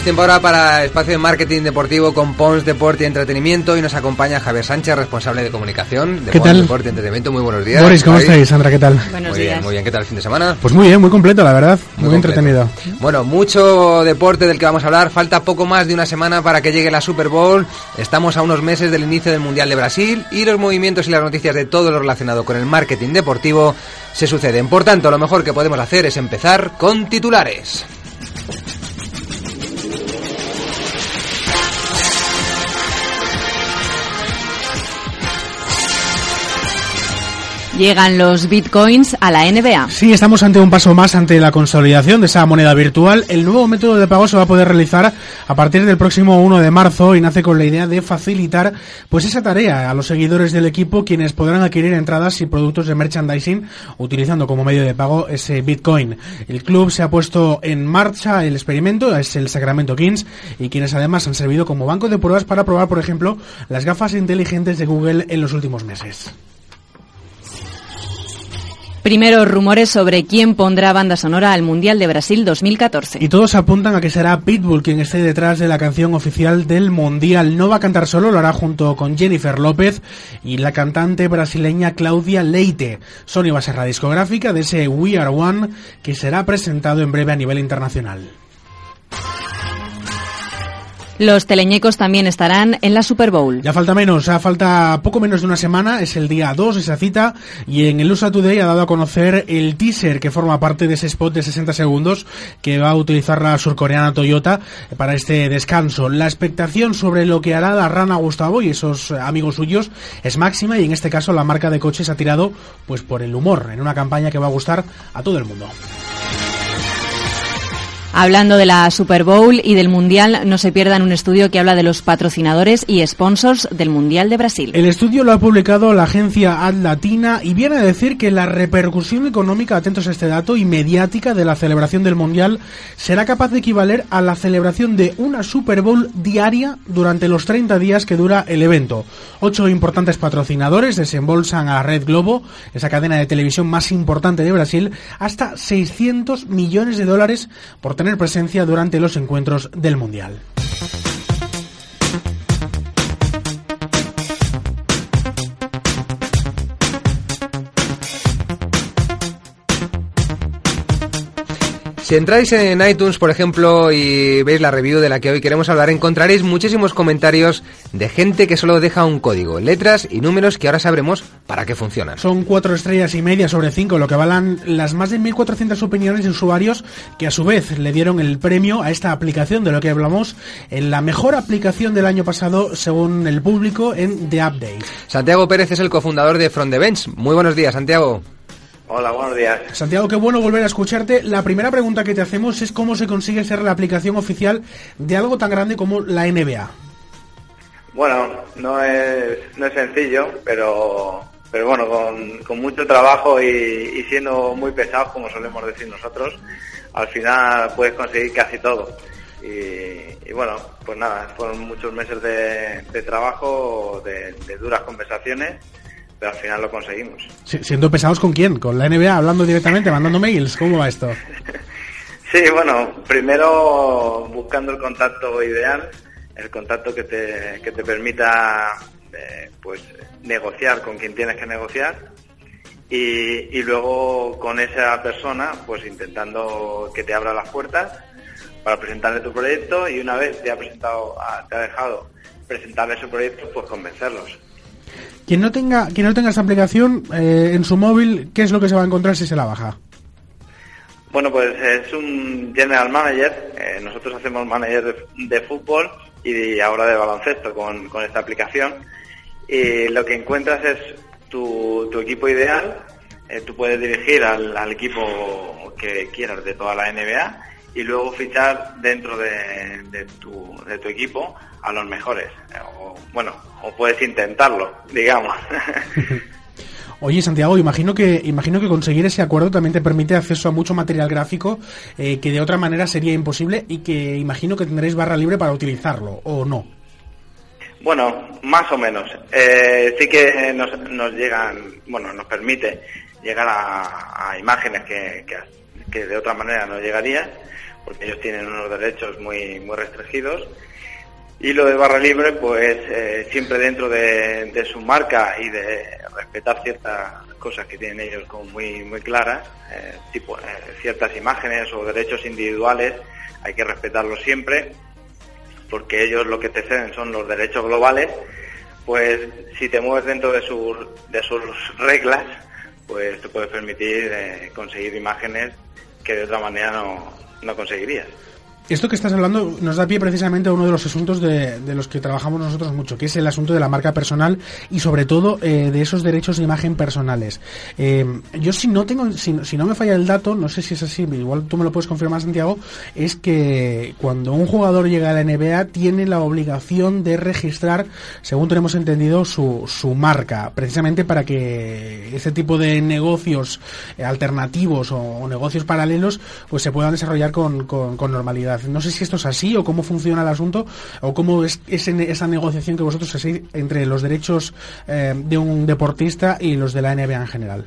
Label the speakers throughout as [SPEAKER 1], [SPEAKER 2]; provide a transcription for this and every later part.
[SPEAKER 1] Es tiempo ahora para espacio de marketing deportivo con Pons Deporte y Entretenimiento y nos acompaña Javier Sánchez, responsable de comunicación de
[SPEAKER 2] ¿Qué
[SPEAKER 1] Pons
[SPEAKER 2] tal?
[SPEAKER 1] Deporte y Entretenimiento. Muy buenos días.
[SPEAKER 2] Boris, ¿cómo
[SPEAKER 1] Javi.
[SPEAKER 2] estáis, Sandra? ¿Qué tal?
[SPEAKER 3] Buenos
[SPEAKER 1] Muy
[SPEAKER 3] días.
[SPEAKER 1] bien, muy bien. ¿Qué tal el fin de semana?
[SPEAKER 2] Pues muy bien, muy completo, la verdad. Muy, entretenido.
[SPEAKER 1] Bueno, mucho deporte del que vamos a hablar. Falta poco más de una semana para que llegue la Super Bowl. Estamos a unos meses del inicio del Mundial de Brasil y los movimientos y las noticias de todo lo relacionado con el marketing deportivo se suceden. Por tanto, lo mejor que podemos hacer es empezar con titulares.
[SPEAKER 3] Llegan los bitcoins a la NBA.
[SPEAKER 2] Sí, estamos ante un paso más ante la consolidación de esa moneda virtual. El nuevo método de pago se va a poder realizar a partir del próximo 1 de marzo y nace con la idea de facilitar pues esa tarea a los seguidores del equipo quienes podrán adquirir entradas y productos de merchandising utilizando como medio de pago ese Bitcoin. El club se ha puesto en marcha el experimento, es el Sacramento Kings y quienes además han servido como banco de pruebas para probar, por ejemplo, las gafas inteligentes de Google en los últimos meses.
[SPEAKER 3] Primeros rumores sobre quién pondrá banda sonora al Mundial de Brasil 2014.
[SPEAKER 2] Y todos apuntan a que será Pitbull quien esté detrás de la canción oficial del Mundial. No va a cantar solo, lo hará junto con Jennifer López y la cantante brasileña Claudia Leite. Sony va a ser la discográfica de ese We Are One que será presentado en breve a nivel internacional.
[SPEAKER 3] Los teleñecos también estarán en la Super Bowl.
[SPEAKER 2] Ya falta menos, ya falta poco menos de una semana, es el día 2 esa cita y en el USA Today ha dado a conocer el teaser que forma parte de ese spot de 60 segundos que va a utilizar la surcoreana Toyota para este descanso. La expectación sobre lo que hará la rana Gustavo y esos amigos suyos es máxima y en este caso la marca de coches ha tirado pues por el humor en una campaña que va a gustar a todo el mundo.
[SPEAKER 3] Hablando de la Super Bowl y del Mundial, no se pierdan un estudio que habla de los patrocinadores y sponsors del Mundial de Brasil.
[SPEAKER 2] El estudio lo ha publicado la agencia Ad Latina y viene a decir que la repercusión económica, atentos a este dato, y mediática de la celebración del Mundial será capaz de equivaler a la celebración de una Super Bowl diaria durante los 30 días que dura el evento. Ocho importantes patrocinadores desembolsan a Red Globo, esa cadena de televisión más importante de Brasil, hasta 600 millones de dólares por tener presencia durante los encuentros del Mundial.
[SPEAKER 1] Si entráis en iTunes, por ejemplo, y veis la review de la que hoy queremos hablar, encontraréis muchísimos comentarios de gente que solo deja un código, letras y números que ahora sabremos para qué funcionan.
[SPEAKER 2] Son cuatro estrellas y media sobre cinco, lo que avalan las más de 1.400 opiniones de usuarios que a su vez le dieron el premio a esta aplicación de lo que hablamos en la mejor aplicación del año pasado según el público en The Update.
[SPEAKER 1] Santiago Pérez es el cofundador de From the Bench. Muy buenos días, Santiago.
[SPEAKER 4] Hola, buenos días.
[SPEAKER 2] Santiago, qué bueno volver a escucharte. La primera pregunta que te hacemos es cómo se consigue ser la aplicación oficial de algo tan grande como la NBA.
[SPEAKER 4] Bueno, no es, no es sencillo, pero, pero bueno, con, con mucho trabajo y, y siendo muy pesados, como solemos decir nosotros, al final puedes conseguir casi todo. Y, y bueno, pues nada, fueron muchos meses de, de trabajo, de, de duras conversaciones, pero al final lo conseguimos.
[SPEAKER 2] Si- Siendo pesados con quién? Con la NBA, hablando directamente, mandando mails. ¿Cómo va esto?
[SPEAKER 4] Sí, bueno, primero buscando el contacto ideal, el contacto que te, que te permita eh, pues negociar con quien tienes que negociar y, y luego con esa persona pues intentando que te abra las puertas para presentarle tu proyecto y una vez te ha presentado, a- te ha dejado presentarle su proyecto pues convencerlos.
[SPEAKER 2] Quien no tenga, quien no tenga esta aplicación eh, en su móvil, ¿qué es lo que se va a encontrar si se la baja?
[SPEAKER 4] Bueno, pues es un general manager. eh, nosotros hacemos manager de, de fútbol y ahora de baloncesto con, con esta aplicación. Y lo que encuentras es tu, tu equipo ideal. eh, tú puedes dirigir al, al equipo que quieras de toda la NBA y luego fichar dentro de, de tu, de tu equipo a los mejores. O, bueno, o puedes intentarlo, digamos.
[SPEAKER 2] Oye, Santiago, imagino que, imagino que conseguir ese acuerdo también te permite acceso a mucho material gráfico eh, que de otra manera sería imposible y que imagino que tendréis barra libre para utilizarlo, ¿o no?
[SPEAKER 4] Bueno, más o menos. Eh, sí que nos, nos llegan, bueno, nos permite llegar a, a imágenes que, que, que de otra manera no llegaría. porque ellos tienen unos derechos muy, muy restringidos. Y lo de barra libre, pues eh, siempre dentro de, su marca y de respetar ciertas cosas que tienen ellos como muy, muy claras, eh, tipo eh, ciertas imágenes o derechos individuales, hay que respetarlos siempre, porque ellos lo que te ceden son los derechos globales, pues si te mueves dentro de sus, de sus reglas, pues te puedes permitir conseguir imágenes que de otra manera no, no.
[SPEAKER 2] Esto que estás hablando nos da pie precisamente a uno de los asuntos de, los que trabajamos nosotros mucho, que es el asunto de la marca personal y sobre todo eh, de esos derechos de imagen personales. Eh, yo si no tengo, si, no me falla el dato, no sé si es así, igual tú me lo puedes confirmar Santiago, es que cuando un jugador llega a la NBA tiene la obligación de registrar, según tenemos entendido, su, su marca, precisamente para que ese tipo de negocios alternativos o, negocios paralelos pues se puedan desarrollar con, con normalidad. No sé si esto es así o cómo funciona el asunto o cómo es, esa negociación que vosotros hacéis entre los derechos eh, de un deportista y los de la NBA en general.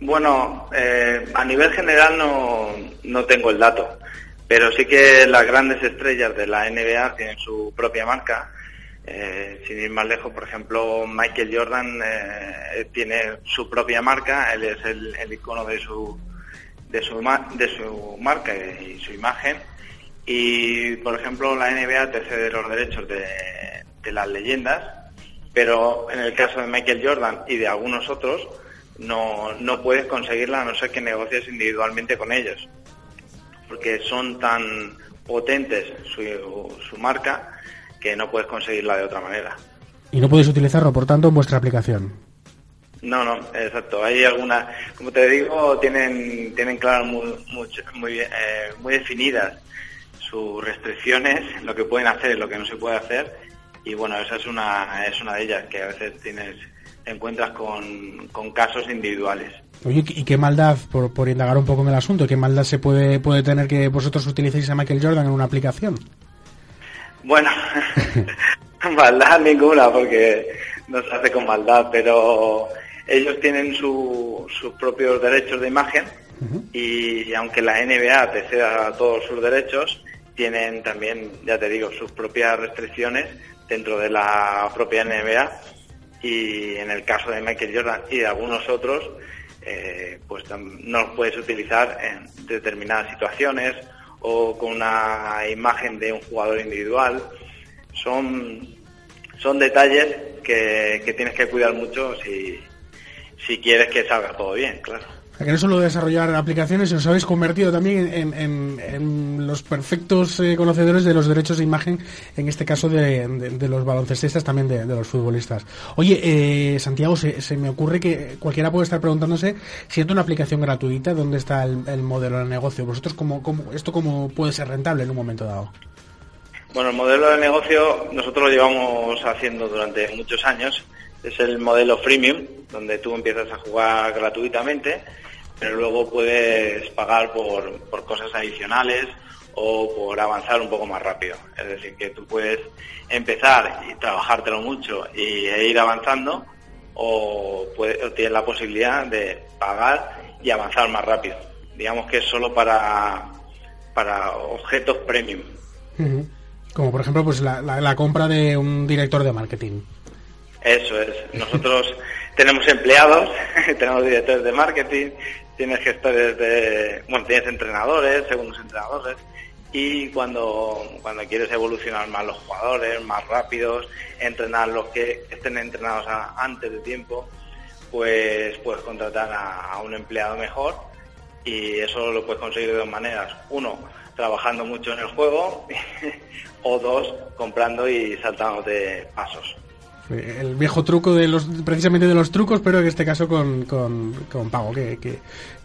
[SPEAKER 4] Bueno, eh, a nivel general no, no tengo el dato, pero sí que las grandes estrellas de la NBA tienen su propia marca. Eh, sin ir más lejos, por ejemplo, Michael Jordan tiene su propia marca, él es el, el icono de su, de su, de su marca y su imagen y, por ejemplo, la NBA te cede los derechos de, las leyendas, pero en el caso de Michael Jordan y de algunos otros, no, no puedes conseguirla a no ser que negocies individualmente con ellos, porque son tan potentes su, su marca que no puedes conseguirla de otra manera.
[SPEAKER 2] Y no puedes utilizarlo, por tanto, en vuestra aplicación.
[SPEAKER 4] No, no, exacto. Hay algunas, como te digo, tienen tienen claras muy muy, eh, muy definidas sus restricciones, lo que pueden hacer y lo que no se puede hacer. Y bueno, esa es una, es una de ellas, que a veces tienes, te encuentras con, con casos individuales.
[SPEAKER 2] Oye, ¿y qué maldad, por, por indagar un poco en el asunto, qué maldad se puede, puede tener que vosotros utilicéis a Michael Jordan en una aplicación?
[SPEAKER 4] Bueno, maldad ninguna, porque no se hace con maldad, pero ellos tienen su, sus propios derechos de imagen y aunque la NBA te ceda todos sus derechos, tienen también, ya te digo, sus propias restricciones dentro de la propia NBA y en el caso de Michael Jordan y de algunos otros, eh, pues no los puedes utilizar en determinadas situaciones o con una imagen de un jugador individual. Son, son detalles que, que tienes que cuidar mucho si, si quieres que salga todo bien, claro
[SPEAKER 2] que no solo desarrollar aplicaciones, os habéis convertido también en, los perfectos eh, conocedores de los derechos de imagen, en este caso de, los baloncestistas, también de, los futbolistas. Oye, eh, Santiago, se, me ocurre que cualquiera puede estar preguntándose, si es una aplicación gratuita, ¿dónde está el, modelo de negocio? ¿Vosotros cómo, cómo, esto cómo puede ser rentable en un momento dado?
[SPEAKER 4] Bueno, el modelo de negocio nosotros lo llevamos haciendo durante muchos años. Es el modelo freemium, donde tú empiezas a jugar gratuitamente pero luego puedes pagar por, por cosas adicionales o por avanzar un poco más rápido. Es decir, que tú puedes empezar y trabajártelo mucho y, e ir avanzando o, tienes la posibilidad de pagar y avanzar más rápido. Digamos que es solo para, para objetos premium.
[SPEAKER 2] Como por ejemplo pues la, la compra de un director de marketing.
[SPEAKER 4] Eso es. Nosotros tenemos empleados, tenemos directores de marketing, tienes gestores de, bueno, tienes entrenadores, segundos entrenadores, y cuando, cuando quieres evolucionar más los jugadores, más rápidos, entrenar los que estén entrenados antes de tiempo, pues puedes contratar a, un empleado mejor y eso lo puedes conseguir de dos maneras. Uno, trabajando mucho en el juego o dos, comprando y saltando de pasos.
[SPEAKER 2] El viejo truco de los, precisamente de los trucos, pero en este caso con, con, con pago, que,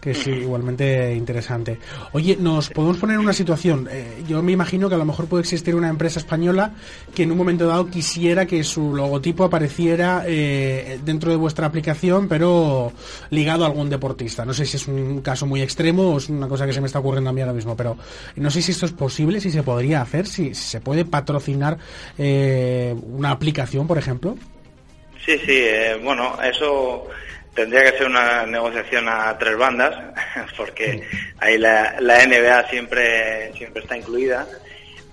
[SPEAKER 2] que, es igualmente interesante. Oye, nos podemos poner en una situación. Eh, yo me imagino que a lo mejor puede existir una empresa española que en un momento dado quisiera que su logotipo apareciera eh, dentro de vuestra aplicación, pero ligado a algún deportista. No sé si es un caso muy extremo o es una cosa que se me está ocurriendo a mí ahora mismo, pero no sé si esto es posible, si se podría hacer, si, se puede patrocinar eh, una aplicación, por ejemplo.
[SPEAKER 4] Sí, sí, bueno, eso tendría que ser una negociación a tres bandas, porque ahí la, la NBA siempre, siempre está incluida,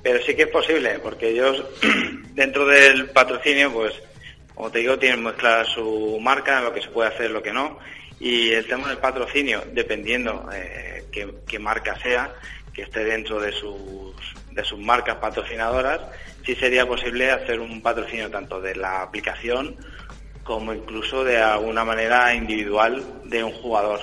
[SPEAKER 4] pero sí que es posible, porque ellos dentro del patrocinio, pues, como te digo, tienen muy clara su marca, lo que se puede hacer, lo que no, y el tema del patrocinio, dependiendo eh, qué, marca sea, que esté dentro de sus, de sus marcas patrocinadoras, sí sería posible hacer un patrocinio tanto de la aplicación como incluso de alguna manera individual de un jugador.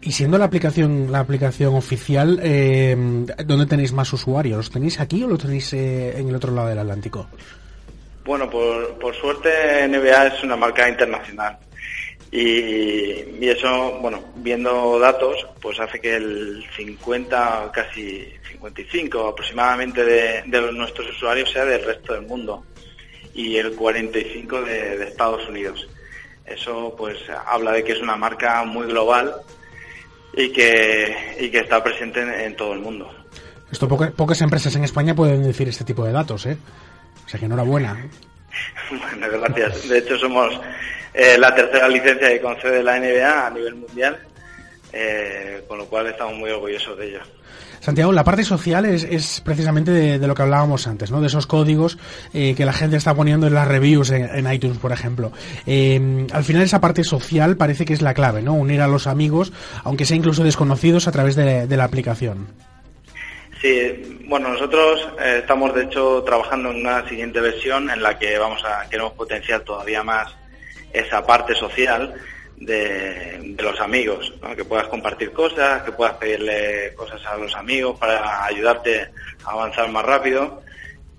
[SPEAKER 2] Y siendo la aplicación la aplicación oficial, eh, ¿dónde tenéis más usuarios? ¿Los tenéis aquí o los tenéis eh, en el otro lado del Atlántico?
[SPEAKER 4] Bueno, por, por suerte NBA es una marca internacional. Y, eso, bueno, viendo datos, pues hace que el 50, casi 55 aproximadamente de, de nuestros usuarios sea del resto del mundo y el 45 de, de, Estados Unidos. Eso pues habla de que es una marca muy global y que, y que está presente en, todo el mundo.
[SPEAKER 2] Esto pocas empresas en España pueden decir este tipo de datos, ¿eh? O sea que enhorabuena.
[SPEAKER 4] bueno, gracias. De hecho somos eh, la tercera licencia que concede la NBA a nivel mundial, eh, con lo cual estamos muy orgullosos de ello.
[SPEAKER 2] Santiago, la parte social es, precisamente de, lo que hablábamos antes, ¿no? De esos códigos eh, que la gente está poniendo en las reviews en, iTunes, por ejemplo. al final esa parte social parece que es la clave, ¿no? Unir a los amigos, aunque sea incluso desconocidos, a través de, la aplicación.
[SPEAKER 4] Sí, bueno, nosotros estamos de hecho trabajando en una siguiente versión en la que vamos a queremos potenciar todavía más esa parte social de, los amigos, que puedas compartir cosas, que puedas pedirle cosas a los amigos para ayudarte a avanzar más rápido,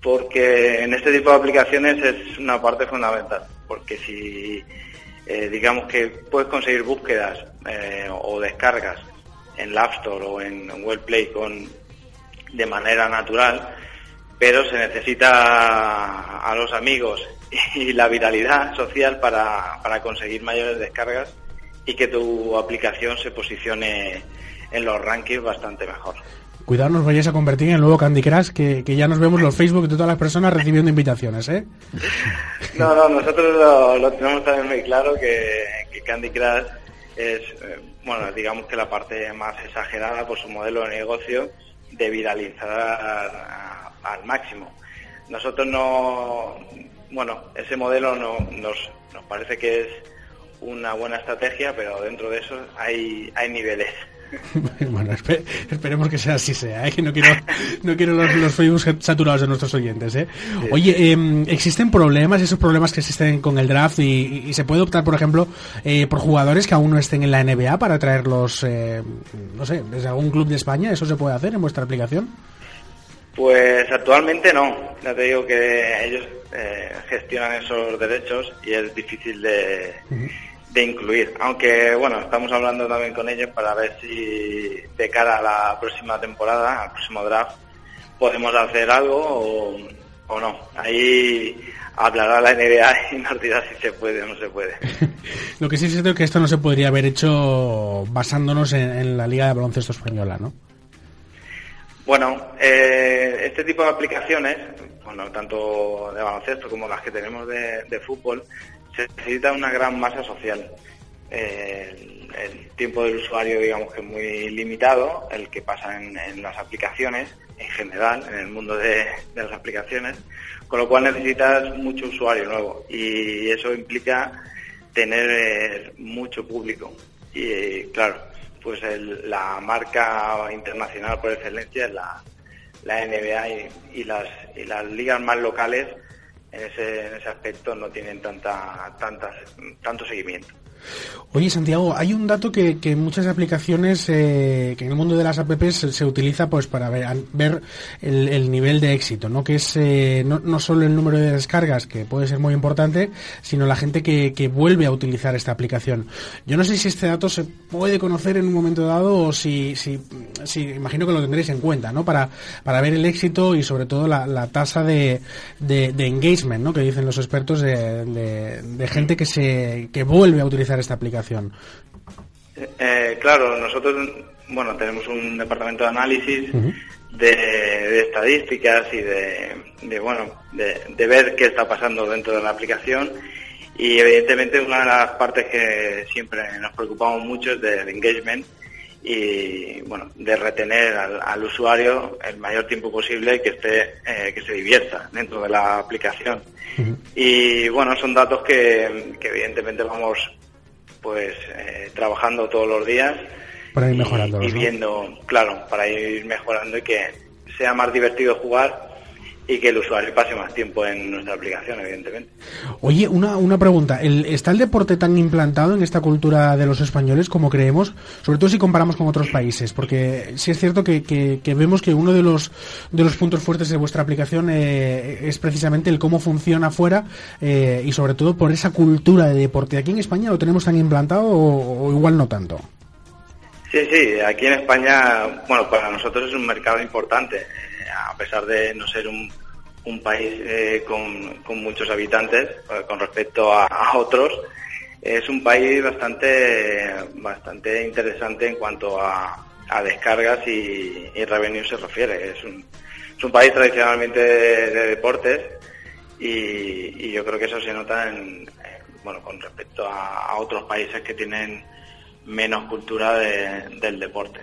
[SPEAKER 4] porque en este tipo de aplicaciones es una parte fundamental, porque si eh, digamos que puedes conseguir búsquedas eh, o descargas en la App Store o en Google Play con, de manera natural, pero se necesita a los amigos y la viralidad social para, para conseguir mayores descargas y que tu aplicación se posicione en los rankings bastante mejor.
[SPEAKER 2] Cuidado, nos vayáis a convertir en el nuevo Candy Crush, que, ya nos vemos los Facebook de todas las personas recibiendo invitaciones, ¿eh?
[SPEAKER 4] No, no, nosotros lo, tenemos también muy claro que, Candy Crush es, eh, bueno, digamos que la parte más exagerada por su modelo de negocio de viralizar al máximo. Nosotros no, bueno, ese modelo no, nos, nos parece que es una buena estrategia, pero dentro de eso hay, hay niveles.
[SPEAKER 2] bueno, esperemos que sea así sea, ¿eh? que no quiero, no quiero los, los Facebook saturados de nuestros oyentes. ¿eh? Oye, em, ¿existen problemas, esos problemas que existen con el draft y, se puede optar, por ejemplo, eh, por jugadores que aún no estén en la NBA para traerlos, eh, no sé, desde algún club de España? ¿Eso se puede hacer en vuestra aplicación?
[SPEAKER 4] Pues actualmente no. Ya te digo que ellos eh, gestionan esos derechos y es difícil de, de, incluir. Aunque, bueno, estamos hablando también con ellos para ver si de cara a la próxima temporada, al próximo draft, podemos hacer algo o, o no. Ahí hablará la NBA y nos dirá si se puede o no se puede.
[SPEAKER 2] Lo que sí es cierto es que esto no se podría haber hecho basándonos en, en la Liga de Baloncesto Española, ¿no?
[SPEAKER 4] Bueno, eh, este tipo de aplicaciones, bueno, tanto de baloncesto como las que tenemos de, fútbol, se necesita una gran masa social. El, tiempo del usuario, digamos que es muy limitado, el que pasa en, las aplicaciones, en general, en el mundo de, las aplicaciones, con lo cual necesitas mucho usuario nuevo y eso implica tener eh, mucho público. Y claro, pues la marca internacional por excelencia es la, la NBA y, las, y las ligas más locales en ese, en ese aspecto no tienen tanta, tantas, tanto seguimiento.
[SPEAKER 2] Oye, Santiago, hay un dato que, en muchas aplicaciones, eh, que en el mundo de las apps se, utiliza pues para ver, el, nivel de éxito, ¿no? Que es eh, no, solo el número de descargas, que puede ser muy importante, sino la gente que, vuelve a utilizar esta aplicación. Yo no sé si este dato se puede conocer en un momento dado o si, si, imagino que lo tendréis en cuenta, ¿no? Para, para ver el éxito y sobre todo la, tasa de, engagement, ¿no? Que dicen los expertos de, de gente que se, que vuelve a utilizar esta aplicación?
[SPEAKER 4] Eh, claro, nosotros bueno tenemos un departamento de análisis de, estadísticas y de, bueno de, ver qué está pasando dentro de la aplicación y evidentemente una de las partes que siempre nos preocupamos mucho es del engagement y bueno, de retener al, usuario el mayor tiempo posible que esté, eh, que se divierta dentro de la aplicación. Y bueno, son datos que, evidentemente vamos pues eh, trabajando todos los días
[SPEAKER 2] para ir mejorando
[SPEAKER 4] y, viendo, claro, para ir mejorando y que sea más divertido jugar y que el usuario pase más tiempo en nuestra aplicación, evidentemente.
[SPEAKER 2] Oye, una, una pregunta. ¿El, ¿Está el deporte tan implantado en esta cultura de los españoles como creemos? Sobre todo si comparamos con otros países, porque sí es cierto que, que, vemos que uno de los, de los puntos fuertes de vuestra aplicación eh, es precisamente el cómo funciona afuera eh, y sobre todo por esa cultura de deporte. ¿Aquí en España lo tenemos tan implantado o igual no tanto?
[SPEAKER 4] Sí, sí, aquí en España, bueno, para nosotros es un mercado importante a pesar de no ser un, país eh, con, muchos habitantes eh, con respecto a, otros, es un país bastante, bastante interesante en cuanto a, descargas y, y revenue se refiere. Es un, país tradicionalmente de, deportes y, yo creo que eso se nota en, bueno, con respecto a, otros países que tienen menos cultura del deporte.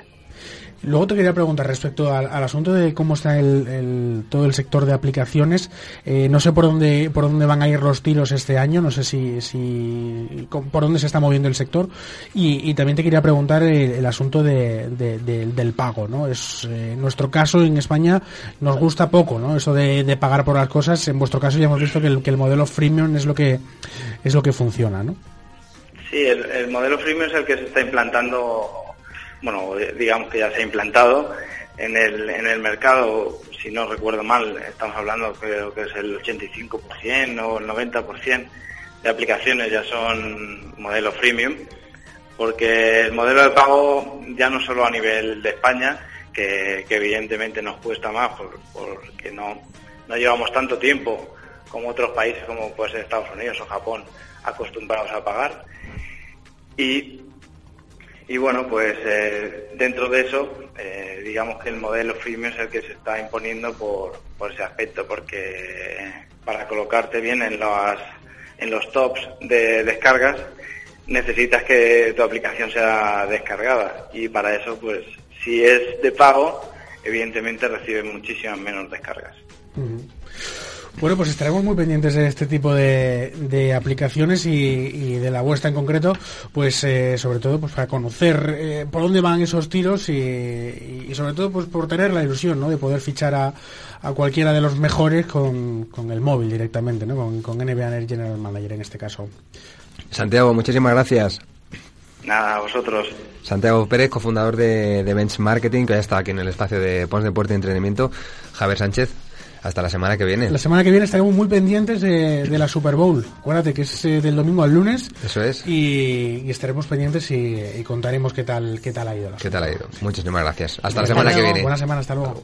[SPEAKER 2] Luego te quería preguntar respecto al, asunto de cómo está el, todo el sector de aplicaciones. Eh, no sé por dónde por dónde van a ir los tiros este año. No sé si, si por dónde se está moviendo el sector. Y, también te quería preguntar el, asunto de, del pago. ¿no? Es en eh, nuestro caso en España nos gusta poco, ¿no? Eso de, pagar por las cosas. En vuestro caso ya hemos visto que el, modelo freemium es lo que es lo que funciona, ¿no?
[SPEAKER 4] Sí, el modelo freemium es el que se está implantando bueno, digamos que ya se ha implantado en el, en el mercado, si no recuerdo mal, estamos hablando creo que es el 85% o el 90% de aplicaciones ya son modelos freemium, porque el modelo de pago ya no solo a nivel de España, que, evidentemente nos cuesta más porque no, no llevamos tanto tiempo como otros países como puede Estados Unidos o Japón acostumbrados a pagar. Y y bueno, pues eh, dentro de eso, eh, digamos que el modelo freemium es el que se está imponiendo por, por ese aspecto, porque para colocarte bien en, las, en los tops de descargas necesitas que tu aplicación sea descargada y para eso, pues si es de pago, evidentemente recibe muchísimas menos descargas.
[SPEAKER 2] Bueno, pues estaremos muy pendientes de este tipo de, aplicaciones y, de la vuestra en concreto, pues eh, sobre todo pues para conocer eh, por dónde van esos tiros y, sobre todo pues por tener la ilusión ¿no? de poder fichar a, cualquiera de los mejores con, el móvil directamente, ¿no? con, con NBA General Manager en este caso.
[SPEAKER 1] Santiago, muchísimas gracias.
[SPEAKER 4] Nada, a vosotros.
[SPEAKER 1] Santiago Pérez, cofundador de, de Bench Marketing, que ya está aquí en el espacio de Pons Deporte y Entrenamiento. Javier Sánchez, hasta la semana que viene.
[SPEAKER 2] La semana que viene estaremos muy pendientes de, la Super Bowl. Acuérdate que es eh, del domingo al lunes.
[SPEAKER 1] Eso es.
[SPEAKER 2] Y, estaremos pendientes y, contaremos qué tal, qué tal ha ido.
[SPEAKER 1] qué tal ha ido. Muchísimas gracias. Hasta la semana que viene.
[SPEAKER 2] Buena semana, hasta luego.